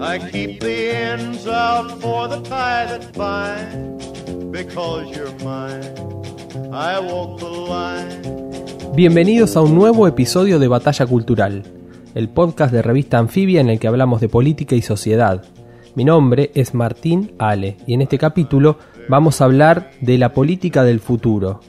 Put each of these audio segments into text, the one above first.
I keep the for the. Bienvenidos a un nuevo episodio de Batalla Cultural, el podcast de revista Anfibia en el que hablamos de política y sociedad. Mi nombre es Martín Ale y en este capítulo vamos a hablar de la política del futuro.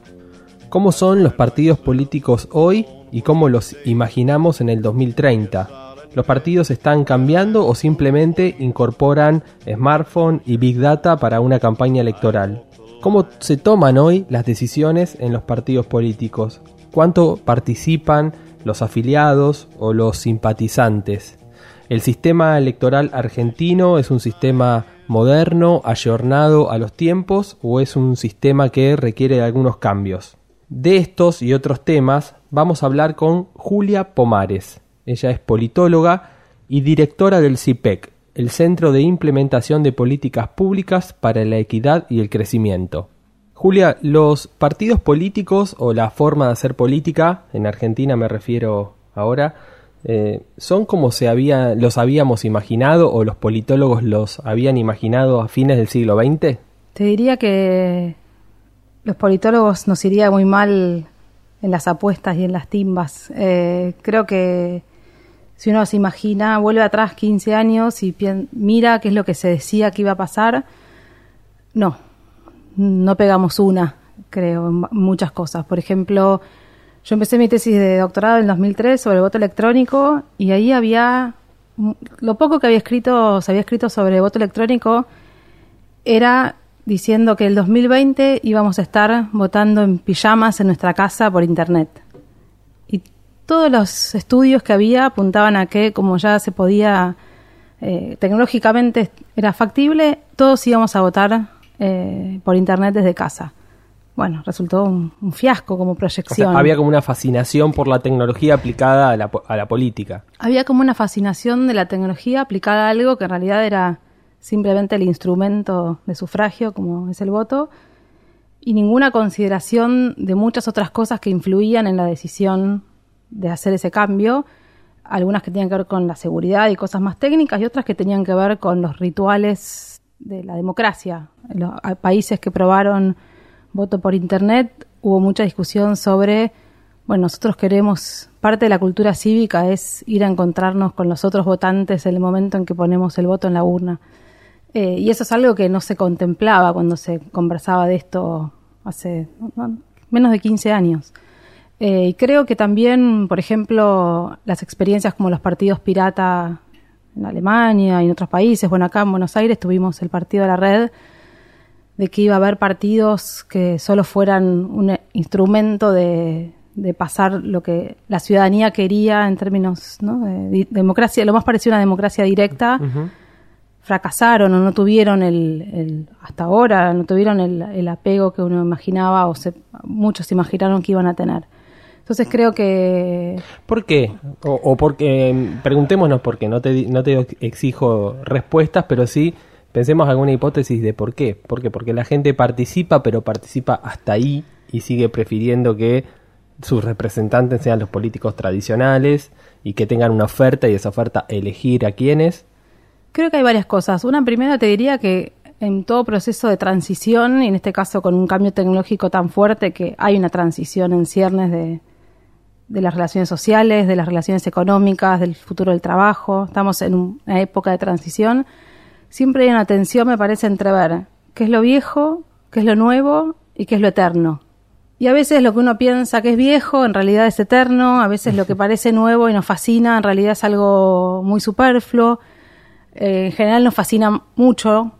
¿Cómo son los partidos políticos hoy y cómo los imaginamos en el 2030. ¿Los partidos están cambiando o simplemente incorporan smartphone y big data para una campaña electoral? ¿Cómo se toman hoy las decisiones en los partidos políticos? ¿Cuánto participan los afiliados o los simpatizantes? ¿El sistema electoral argentino es un sistema moderno, ayornado a los tiempos o es un sistema que requiere algunos cambios? De estos y otros temas vamos a hablar con Julia Pomares. Ella es politóloga y directora del CIPEC, e el Centro de Implementación de Políticas Públicas para la Equidad y el Crecimiento. Julia, los partidos políticos o la forma de hacer política, en Argentina me refiero ahora, eh, ¿son como se había, los habíamos imaginado o los politólogos los habían imaginado a fines del siglo XX? Te diría que los politólogos nos iría muy mal en las apuestas y en las timbas. Eh, creo que si uno se imagina, vuelve atrás 15 años y mira qué es lo que se decía que iba a pasar, no, no pegamos una, creo, muchas cosas. Por ejemplo, yo empecé mi tesis de doctorado en 2003 sobre el voto electrónico y ahí había, lo poco que había escrito, se había escrito sobre el voto electrónico era diciendo que el 2020 íbamos a estar votando en pijamas en nuestra casa por internet. Todos los estudios que había apuntaban a que como ya se podía, eh, tecnológicamente era factible, todos íbamos a votar eh, por internet desde casa. Bueno, resultó un, fiasco como proyección. había como una fascinación por la tecnología aplicada a la, a la política. Había como una fascinación de la tecnología aplicada a algo que en realidad era simplemente el instrumento de sufragio, como es el voto, y ninguna consideración de muchas otras cosas que influían en la decisión de hacer ese cambio, algunas que tenían que ver con la seguridad y cosas más técnicas y otras que tenían que ver con los rituales de la democracia. En los países que probaron voto por Internet hubo mucha discusión sobre, bueno, nosotros queremos, parte de la cultura cívica es ir a encontrarnos con los otros votantes en el momento en que ponemos el voto en la urna. Eh, y eso es algo que no se contemplaba cuando se conversaba de esto hace menos de 15 años. Eh, y creo que también, por ejemplo, las experiencias como los partidos pirata en Alemania y en otros países, bueno, acá en Buenos Aires tuvimos el partido de la red, de que iba a haber partidos que solo fueran un instrumento de, pasar lo que la ciudadanía quería en términos de democracia, lo más parecido a una democracia directa. Fracasaron o no tuvieron el, hasta ahora, no tuvieron el, apego que uno imaginaba o se, muchos imaginaron que iban a tener. Entonces creo que... ¿Por qué? O, porque, preguntémonos por qué, no te, no te exijo respuestas, pero sí pensemos alguna hipótesis de por qué. ¿Por qué? Porque la gente participa, pero participa hasta ahí y sigue prefiriendo que sus representantes sean los políticos tradicionales y que tengan una oferta y esa oferta elegir a quienes Creo que hay varias cosas. Una primera te diría que en todo proceso de transición, y en este caso con un cambio tecnológico tan fuerte que hay una transición en ciernes de, de las relaciones sociales, de las relaciones económicas, del futuro del trabajo, estamos en una época de transición, siempre hay una tensión, me parece, entre ver qué es lo viejo, qué es lo nuevo y qué es lo eterno. Y a veces lo que uno piensa que es viejo en realidad es eterno, a veces lo que parece nuevo y nos fascina en realidad es algo muy superfluo. Eh, en general nos fascina mucho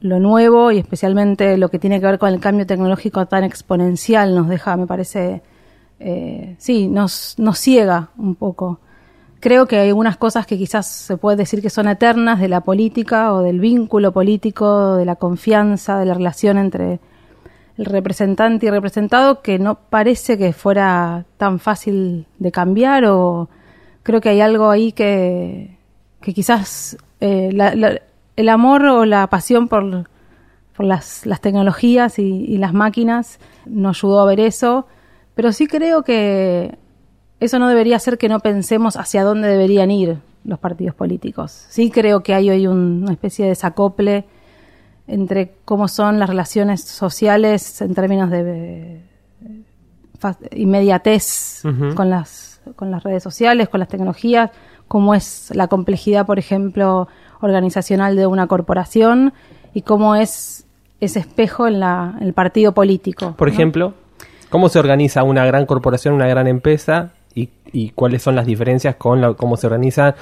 lo nuevo y especialmente lo que tiene que ver con el cambio tecnológico tan exponencial nos deja, me parece, eh, sí, nos, nos ciega un poco. creo que hay algunas cosas que quizás se puede decir que son eternas de la política o del vínculo político, de la confianza, de la relación entre el representante y representado, que no parece que fuera tan fácil de cambiar o creo que hay algo ahí que, que quizás eh, el amor o la pasión por, las, tecnologías y, las máquinas no ayudó a ver eso, pero sí creo que eso no debería ser que no pensemos hacia dónde deberían ir los partidos políticos. Sí creo que hay hoy una especie de desacople entre cómo son las relaciones sociales en términos de inmediatez con las con las redes sociales, con las tecnologías, cómo es la complejidad, por ejemplo, organizacional de una corporación y cómo es ese espejo en, la, el partido político. Por ejemplo, ¿cómo se organiza una gran corporación, una gran empresa y, y cuáles son las diferencias con cómo se organiza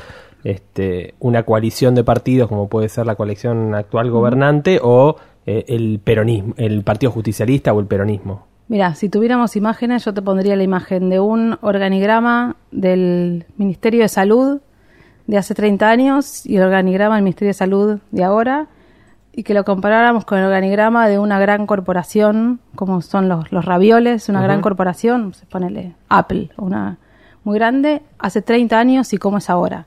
este, una coalición de partidos como puede ser la coalición actual gobernante o eh, el peronismo, el Partido Justicialista o el peronismo. Mira, si tuviéramos imágenes, yo te pondría la imagen de un organigrama del Ministerio de Salud de hace 30 años y el organigrama del Ministerio de Salud de ahora y que lo comparáramos con el organigrama de una gran corporación como son los, los ravioles, una gran corporación, se ponele Apple, una muy grande, hace 30 años y cómo es ahora.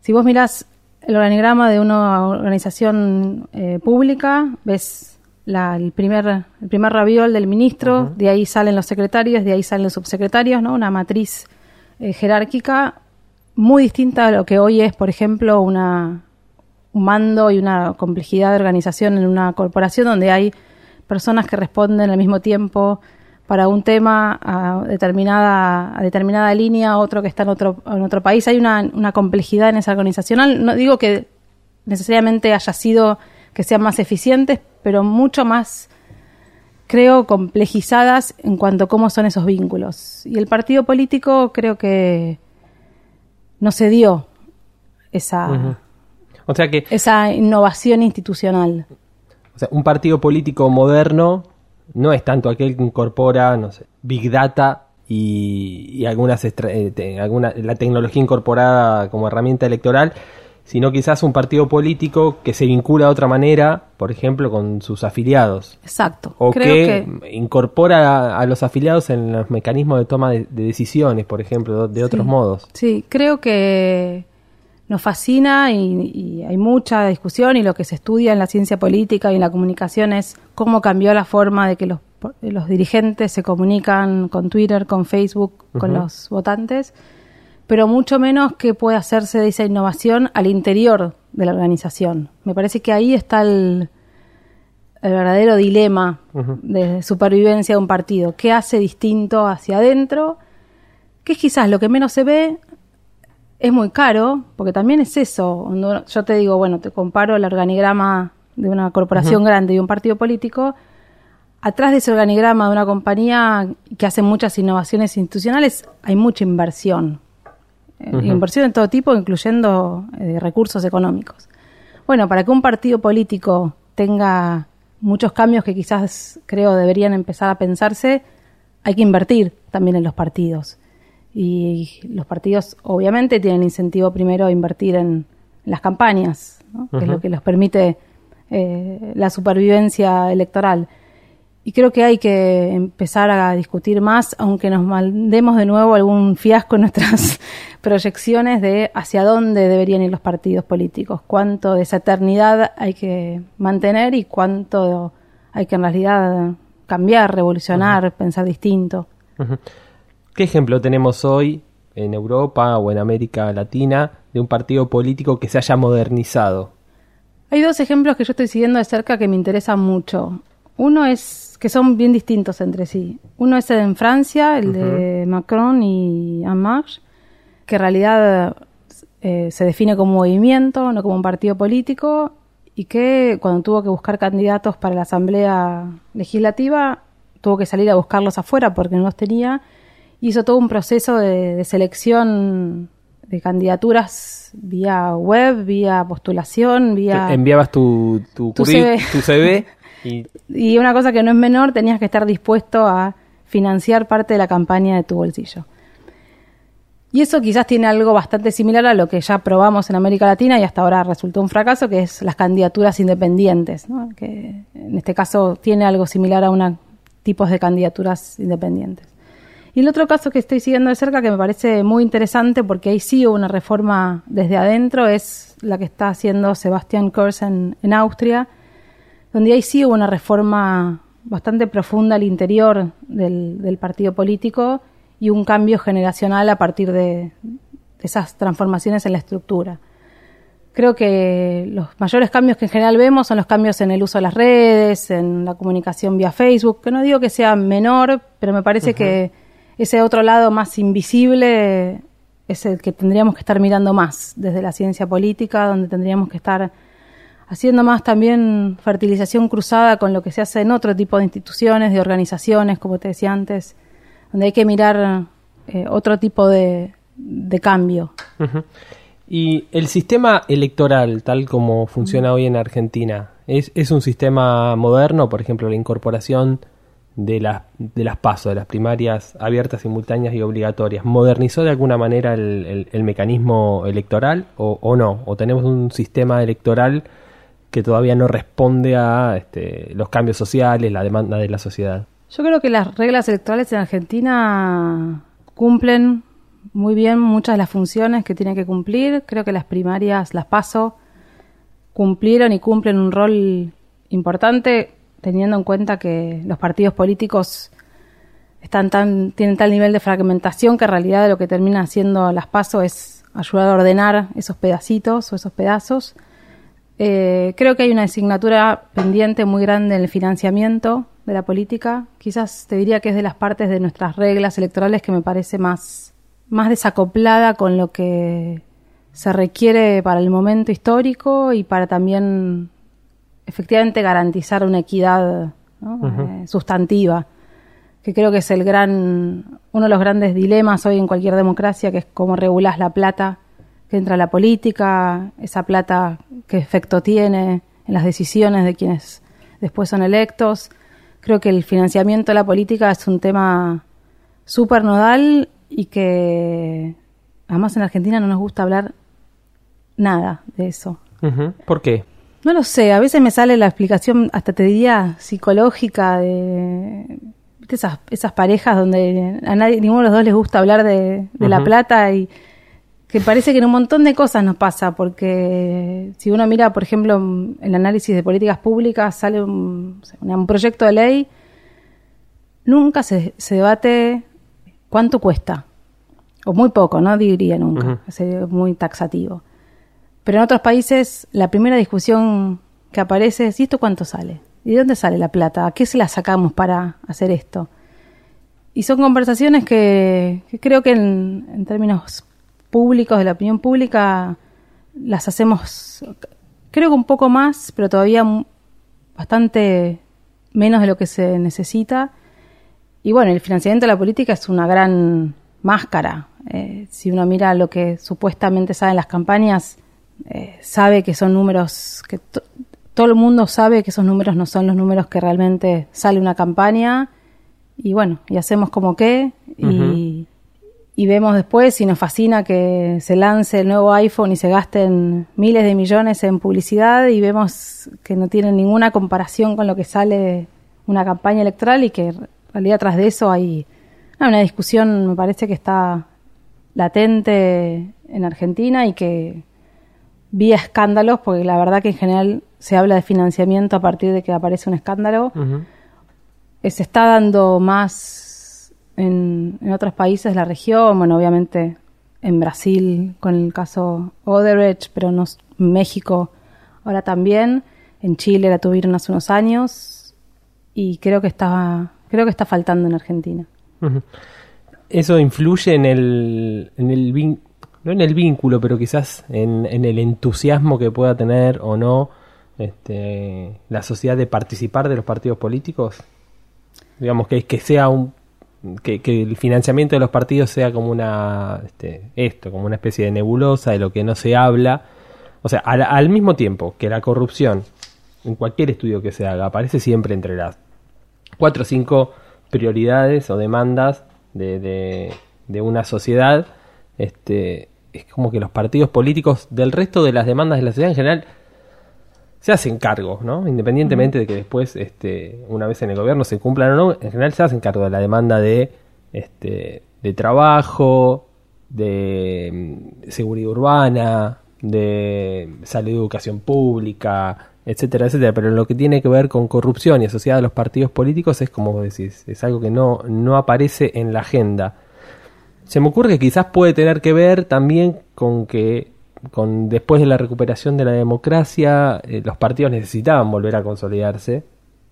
Si vos mirás el organigrama de una organización eh, pública, ves el, primer, el primer raviol del ministro, de ahí salen los secretarios, de ahí salen los subsecretarios, ¿no? Una matriz eh, jerárquica muy distinta a lo que hoy es, por ejemplo, una, un mando y una complejidad de organización en una corporación donde hay personas que responden al mismo tiempo para un tema a determinada, a determinada línea, otro que está en otro, en otro país. Hay una, una complejidad en esa organizacional. No digo que necesariamente haya sido que sean más eficientes, pero mucho más, creo, complejizadas en cuanto a cómo son esos vínculos. Y el partido político creo que no se dio esa, o sea que, esa innovación institucional. O sea, un partido político moderno no es tanto aquel que incorpora, no sé, Big Data y, algunas eh, alguna, la tecnología incorporada como herramienta electoral, sino quizás un partido político que se vincula de otra manera, por ejemplo, con sus afiliados. Exacto. O que, incorpora a, los afiliados en los mecanismos de toma de, decisiones, por ejemplo, de, otros modos. Sí, creo que nos fascina y, hay mucha discusión y lo que se estudia en la ciencia política y en la comunicación es cómo cambió la forma de que los, los dirigentes se comunican con Twitter, con Facebook, con los votantes, pero mucho menos que puede hacerse de esa innovación al interior de la organización. Me parece que ahí está el, el verdadero dilema de supervivencia de un partido. ¿Qué hace distinto hacia adentro? Que es quizás lo que menos se ve, es muy caro, porque también es eso. yo te digo, bueno, te comparo el organigrama de una corporación grande y un partido político. Atrás de ese organigrama de una compañía que hace muchas innovaciones institucionales hay mucha inversión. Eh, inversión de todo tipo, incluyendo eh, recursos económicos. Bueno, para que un partido político tenga muchos cambios que quizás creo deberían empezar a pensarse, hay que invertir también en los partidos. Y los partidos obviamente tienen incentivo primero a invertir en, las campañas, que es lo que les permite eh, la supervivencia electoral. Y creo que hay que empezar a discutir más, aunque nos mandemos de nuevo algún fiasco en nuestras proyecciones de hacia dónde deberían ir los partidos políticos, cuánto de esa eternidad hay que mantener y cuánto hay que en realidad cambiar, revolucionar, pensar distinto. ¿Qué ejemplo tenemos hoy en Europa o en América Latina de un partido político que se haya modernizado? Hay dos ejemplos que yo estoy siguiendo de cerca que me interesan mucho. Uno es que son bien distintos entre sí. Uno es en Francia, el de Macron y En Marche, que en realidad eh, se define como movimiento, no como un partido político, y que cuando tuvo que buscar candidatos para la Asamblea Legislativa, tuvo que salir a buscarlos afuera porque no los tenía hizo todo un proceso de, selección de candidaturas vía web, vía postulación, vía... Enviabas tu, tu, CV, y... una cosa que no es menor, tenías que estar dispuesto a financiar parte de la campaña de tu bolsillo. Y eso quizás tiene algo bastante similar a lo que ya probamos en América Latina y hasta ahora resultó un fracaso, que es las candidaturas independientes, que en este caso tiene algo similar a unos tipos de candidaturas independientes. Y el otro caso que estoy siguiendo de cerca, que me parece muy interesante, porque ahí sí hubo una reforma desde adentro, es la que está haciendo Sebastian Kurz en, Austria, donde ahí sí hubo una reforma bastante profunda al interior del partido político y un cambio generacional a partir de, esas transformaciones en la estructura. Creo que los mayores cambios que en general vemos son los cambios en el uso de las redes, en la comunicación vía Facebook, que no digo que sea menor, pero me parece que ese otro lado más invisible es el que tendríamos que estar mirando más desde la ciencia política, donde tendríamos que estar haciendo más también fertilización cruzada con lo que se hace en otro tipo de instituciones, de organizaciones, como te decía antes, donde hay que mirar eh, otro tipo de, cambio. Y el sistema electoral, tal como funciona hoy en Argentina, ¿es, ¿es un sistema moderno? Por ejemplo, la incorporación de, las de las pasos, de las primarias abiertas, simultáneas y obligatorias, ¿modernizó de alguna manera el, el, mecanismo electoral o, o, no? ¿O tenemos un sistema electoral que todavía no responde a este, los cambios sociales, la demanda de la sociedad? Yo creo que las reglas electorales en Argentina cumplen muy bien muchas de las funciones que tienen que cumplir. Creo que las primarias, las paso, cumplieron y cumplen un rol importante, teniendo en cuenta que los partidos políticos están tan, tienen tal nivel de fragmentación que en realidad lo que termina haciendo las paso es ayudar a ordenar esos pedacitos o esos pedazos. Eh, creo que hay una asignatura pendiente muy grande en el financiamiento de la política. Quizás te diría que es de las partes de nuestras reglas electorales que me parece más, más desacoplada con lo que se requiere para el momento histórico y para también efectivamente garantizar una equidad eh, sustantiva, que creo que es el gran, uno de los grandes dilemas hoy en cualquier democracia, que es cómo regulas la plata que entra a la política, esa plata qué efecto tiene en las decisiones de quienes después son electos. Creo que el financiamiento de la política es un tema súper nodal y que además en Argentina no nos gusta hablar nada de eso. ¿Por qué? No lo sé, a veces me sale la explicación, hasta te diría, psicológica de esas, esas parejas donde a nadie, ninguno de los dos les gusta hablar de, la plata y que parece que en un montón de cosas nos pasa, porque si uno mira, por ejemplo, el análisis de políticas públicas, sale un, proyecto de ley, nunca se, debate cuánto cuesta, o muy poco, no diría nunca, es muy taxativo. Pero en otros países la primera discusión que aparece es, ¿y esto cuánto sale? ¿Y de dónde sale la plata? ¿A qué se la sacamos para hacer esto? Y son conversaciones que, creo que en términos públicos, de la opinión pública, las hacemos, creo que un poco más, pero todavía bastante menos de lo que se necesita. Y bueno, el financiamiento de la política es una gran máscara. Eh, si uno mira lo que supuestamente saben las campañas, eh, sabe que son números que todo el mundo sabe que esos números no son los números que realmente sale una campaña. Y bueno, y hacemos como que, y, y vemos después y nos fascina que se lance el nuevo iPhone y se gasten miles de millones en publicidad y vemos que no tiene ninguna comparación con lo que sale una campaña electoral y que en realidad tras de eso hay una discusión, me parece que está latente en Argentina y que vía escándalos, porque la verdad que en general se habla de financiamiento a partir de que aparece un escándalo, eh, se está dando más en, otros países de la región, bueno, obviamente en Brasil con el caso Odebrecht, pero no, en México ahora también, en Chile la tuvieron hace unos años y creo que está, creo que está faltando en Argentina. Eso influye en el, en el no en el vínculo, pero quizás en, en el entusiasmo que pueda tener o no este, la sociedad de participar de los partidos políticos. Digamos que, que sea un que, el financiamiento de los partidos sea como una este, esto, como una especie de nebulosa de lo que no se habla. O sea, al, mismo tiempo que la corrupción, en cualquier estudio que se haga, aparece siempre entre las cuatro o cinco prioridades o demandas de, de, una sociedad. este, es como que los partidos políticos del resto de las demandas de la sociedad en general se hacen cargo, ¿no? Independientemente de que después, este, una vez en el gobierno se cumplan o no, en general se hacen cargo de la demanda de, este, de trabajo, de mm, seguridad urbana, de salud y educación pública, etcétera, etcétera. Pero lo que tiene que ver con corrupción y asociada a los partidos políticos es, como decís, es algo que no, no aparece en la agenda. Se me ocurre que quizás puede tener que ver también con que con después de la recuperación de la democracia eh, los partidos necesitaban volver a consolidarse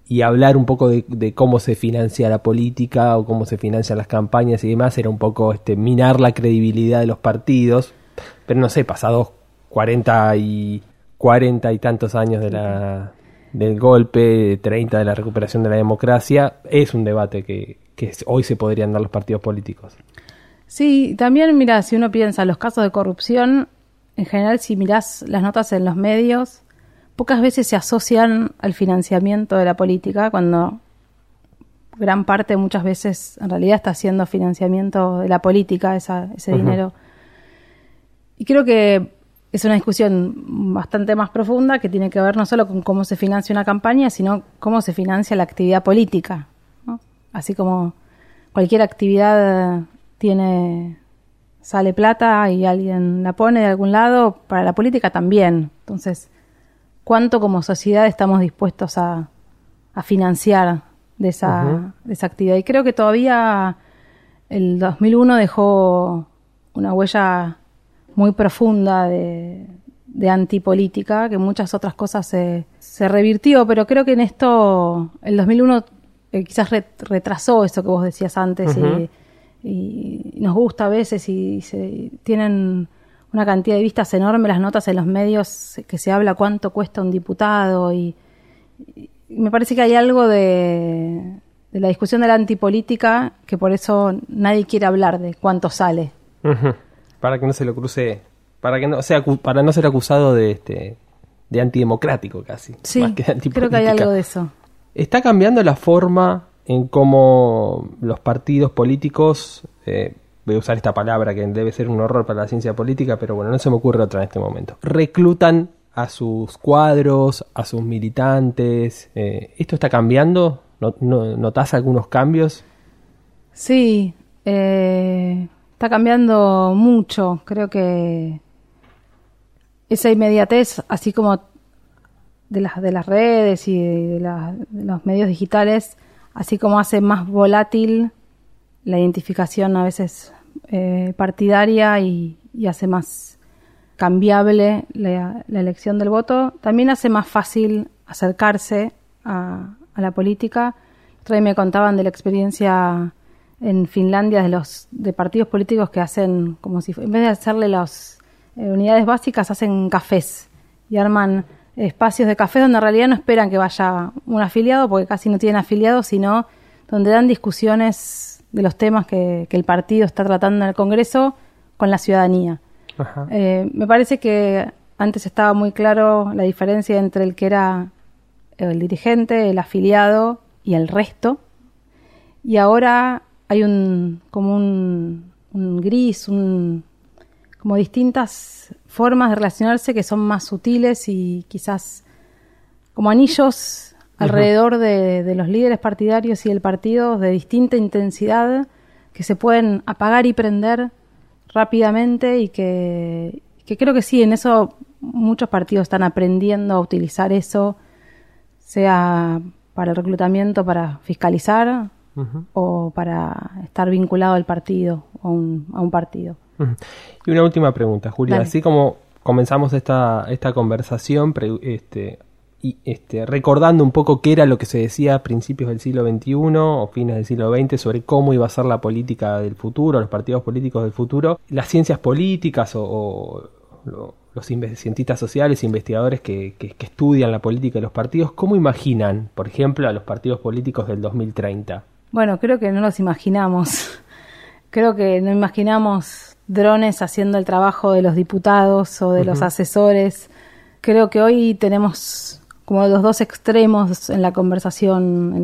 y hablar un poco de, cómo se financia la política o cómo se financian las campañas y demás era un poco este minar la credibilidad de los partidos. Pero no sé pasados 40 y 40 y tantos años de la del golpe 30 de la recuperación de la democracia es un debate que, que hoy se podrían dar los partidos políticos Sí, también, mira, si uno piensa los casos de corrupción, en general, si mirás las notas en los medios, pocas veces se asocian al financiamiento de la política, cuando gran parte muchas veces en realidad está haciendo financiamiento de la política, esa, ese dinero. Y creo que es una discusión bastante más profunda que tiene que ver no solo con cómo se financia una campaña, sino cómo se financia la actividad política. Así como cualquier actividad tiene sale plata y alguien la pone de algún lado, para la política también. Entonces, ¿cuánto como sociedad estamos dispuestos a, a financiar de esa, de esa actividad? Y creo que todavía el 2001 dejó una huella muy profunda de, de antipolítica, que muchas otras cosas se, se revirtió, pero creo que en esto el 2001 eh, quizás retrasó eso que vos decías antes y y nos gusta a veces y se, tienen una cantidad de vistas enorme las notas en los medios que se habla cuánto cuesta un diputado y, me parece que hay algo de, la discusión de la antipolítica que por eso nadie quiere hablar de cuánto sale. Para que no se lo cruce, para que no sea para no ser acusado de este de antidemocrático casi. Sí, creo que hay algo de eso. Está cambiando la forma en cómo los partidos políticos, eh, voy a usar esta palabra que debe ser un horror para la ciencia política, pero bueno, no se me ocurre otra en este momento, reclutan a sus cuadros, a sus militantes. Eh, ¿Esto está cambiando? ¿Notas algunos cambios? Sí, eh, está cambiando mucho. Creo que esa inmediatez, así como de las redes y de los medios digitales, así como hace más volátil la identificación a veces eh, partidaria y, hace más cambiable la, elección del voto, también hace más fácil acercarse a, la política. Otra me contaban de la experiencia en Finlandia de los de partidos políticos que hacen como si en vez de hacerle las eh, unidades básicas hacen cafés y arman espacios de café donde en realidad no esperan que vaya un afiliado, porque casi no tienen afiliados, sino donde dan discusiones de los temas que, el partido está tratando en el Congreso con la ciudadanía. Eh, me parece que antes estaba muy claro la diferencia entre el que era el dirigente, el afiliado y el resto, y ahora hay un como un, un gris, un, como distintas formas de relacionarse que son más sutiles y quizás como anillos alrededor de, los líderes partidarios y el partido de distinta intensidad que se pueden apagar y prender rápidamente y que, creo que sí, en eso muchos partidos están aprendiendo a utilizar eso, sea para el reclutamiento, para fiscalizar o para estar vinculado al partido o a un partido. Y una última pregunta, Julia. Así como comenzamos esta, esta conversación, este, y este, recordando un poco qué era lo que se decía a principios del siglo XXI o fines del siglo XX sobre cómo iba a ser la política del futuro, los partidos políticos del futuro, las ciencias políticas o, los cientistas sociales, investigadores que, que, que, estudian la política de los partidos, ¿cómo imaginan, por ejemplo, a los partidos políticos del 2030? Bueno, creo que no los imaginamos. creo que no imaginamos drones haciendo el trabajo de los diputados o de los asesores. Creo que hoy tenemos como los dos extremos en la conversación, en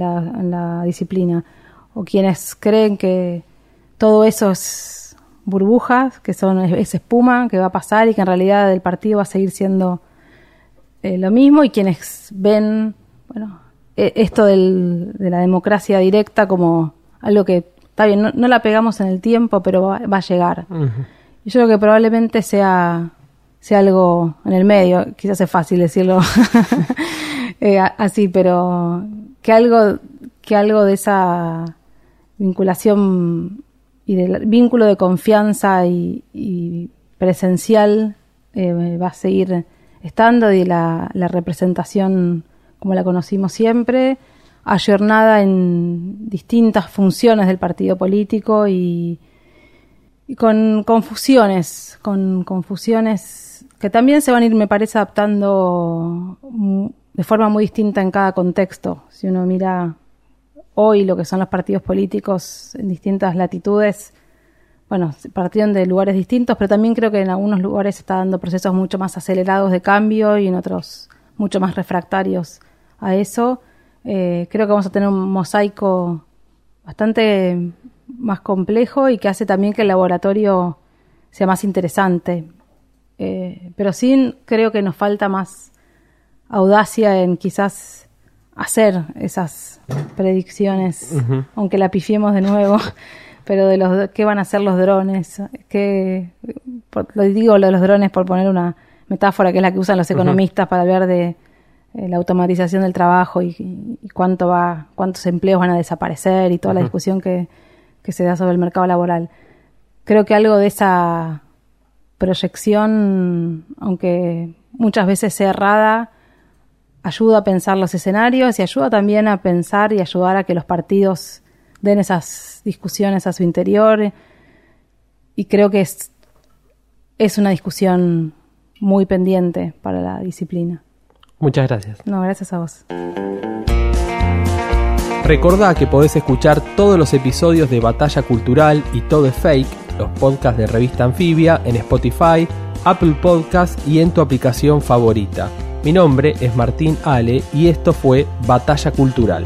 la, disciplina, o quienes creen que todo eso es burbujas, que son esa espuma que va a pasar y que en realidad el partido va a seguir siendo eh, lo mismo y quienes ven, bueno, esto del, de la democracia directa como algo que está bien, no, la pegamos en el tiempo, pero va, a llegar. Y yo creo que probablemente sea, sea algo en el medio, quizás es fácil decirlo eh, así, pero que algo, que algo de esa vinculación y del vínculo de confianza y, presencial eh, va a seguir estando y la, la, representación como la conocimos siempre, ayornada en distintas funciones del partido político y, con confusiones, con confusiones que también se van a ir, me parece, adaptando de forma muy distinta en cada contexto. Si uno mira hoy lo que son los partidos políticos en distintas latitudes, bueno, partieron de lugares distintos, pero también creo que en algunos lugares se está dando procesos mucho más acelerados de cambio y en otros mucho más refractarios a eso. Eh, creo que vamos a tener un mosaico bastante más complejo y que hace también que el laboratorio sea más interesante. Eh, pero sí creo que nos falta más audacia en quizás hacer esas predicciones, aunque la pifiemos de nuevo, pero de los qué van a hacer los drones, qué, lo digo lo de los drones por poner una metáfora que es la que usan los economistas para hablar de eh, la automatización del trabajo y, cuánto va, cuántos empleos van a desaparecer y toda la discusión que, que se da sobre el mercado laboral. Creo que algo de esa proyección, aunque muchas veces sea errada, ayuda a pensar los escenarios y ayuda también a pensar y ayudar a que los partidos den esas discusiones a su interior. Y creo que es, es una discusión muy pendiente para la disciplina. Muchas gracias. No, gracias a vos. Recordá que podés escuchar todos los episodios de Batalla Cultural y Todo es Fake, los podcasts de Revista Anfibia, en Spotify, Apple Podcasts y en tu aplicación favorita. Mi nombre es Martín Ale y esto fue Batalla Cultural.